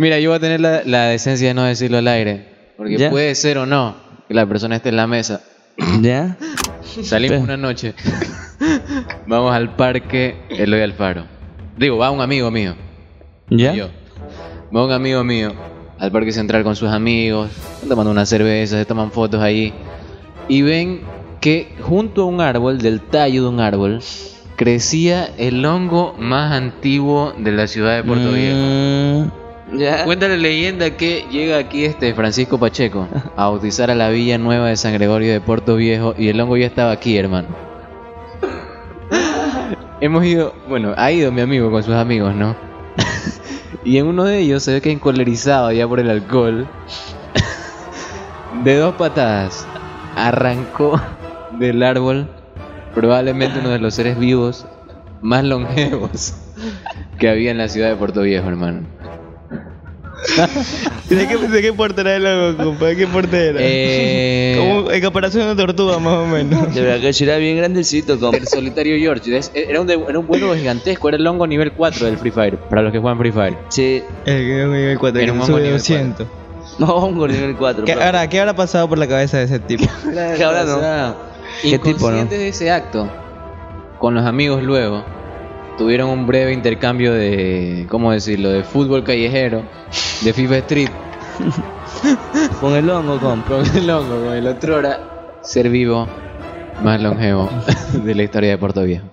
Mira, yo voy a tener la, la decencia de no decirlo al aire. Porque ¿Ya? puede ser o no que la persona esté en la mesa. ¿Ya? Salimos una noche. Vamos al parque Eloy Alfaro. Digo, va un amigo mío. ¿Ya? Yo. Va un amigo mío al parque central con sus amigos. están Tomando una cerveza, se toman fotos ahí. Y ven que junto a un árbol, del tallo de un árbol, crecía el hongo más antiguo de la ciudad de Puerto Viejo. ¿Ya? Cuenta la leyenda que llega aquí este Francisco Pacheco a bautizar a la villa nueva de San Gregorio de Puerto Viejo y el hongo ya estaba aquí, hermano. Hemos ido, bueno, ha ido mi amigo con sus amigos, ¿no? y en uno de ellos se ve que encolerizado ya por el alcohol, de dos patadas, arrancó del árbol probablemente uno de los seres vivos más longevos que había en la ciudad de Puerto Viejo, hermano. ¿De qué, de qué porte era el logo, compa? ¿De qué porte era? Eh, Como en comparación a una tortuga, más o menos. De verdad que será bien grandecito, compa. El solitario George. es- Era un, de- era un vuelo gigantesco. Era el hongo nivel 4 del Free Fire. Para los que juegan Free Fire. Sí. El que es un nivel 4, Era que un sube hongo nivel 200. No, hongo nivel 4. ¿Qué, ahora, ¿qué habrá pasado por la cabeza de ese tipo? Que ahora no. ¿Qué tipo, no? inconscientes de ese acto, con los amigos luego, tuvieron un breve intercambio de, ¿cómo decirlo? De fútbol callejero, de FIFA Street, Con el hongo, con el hongo, con el otro ser vivo más longevo de la historia de Puerto Viejo.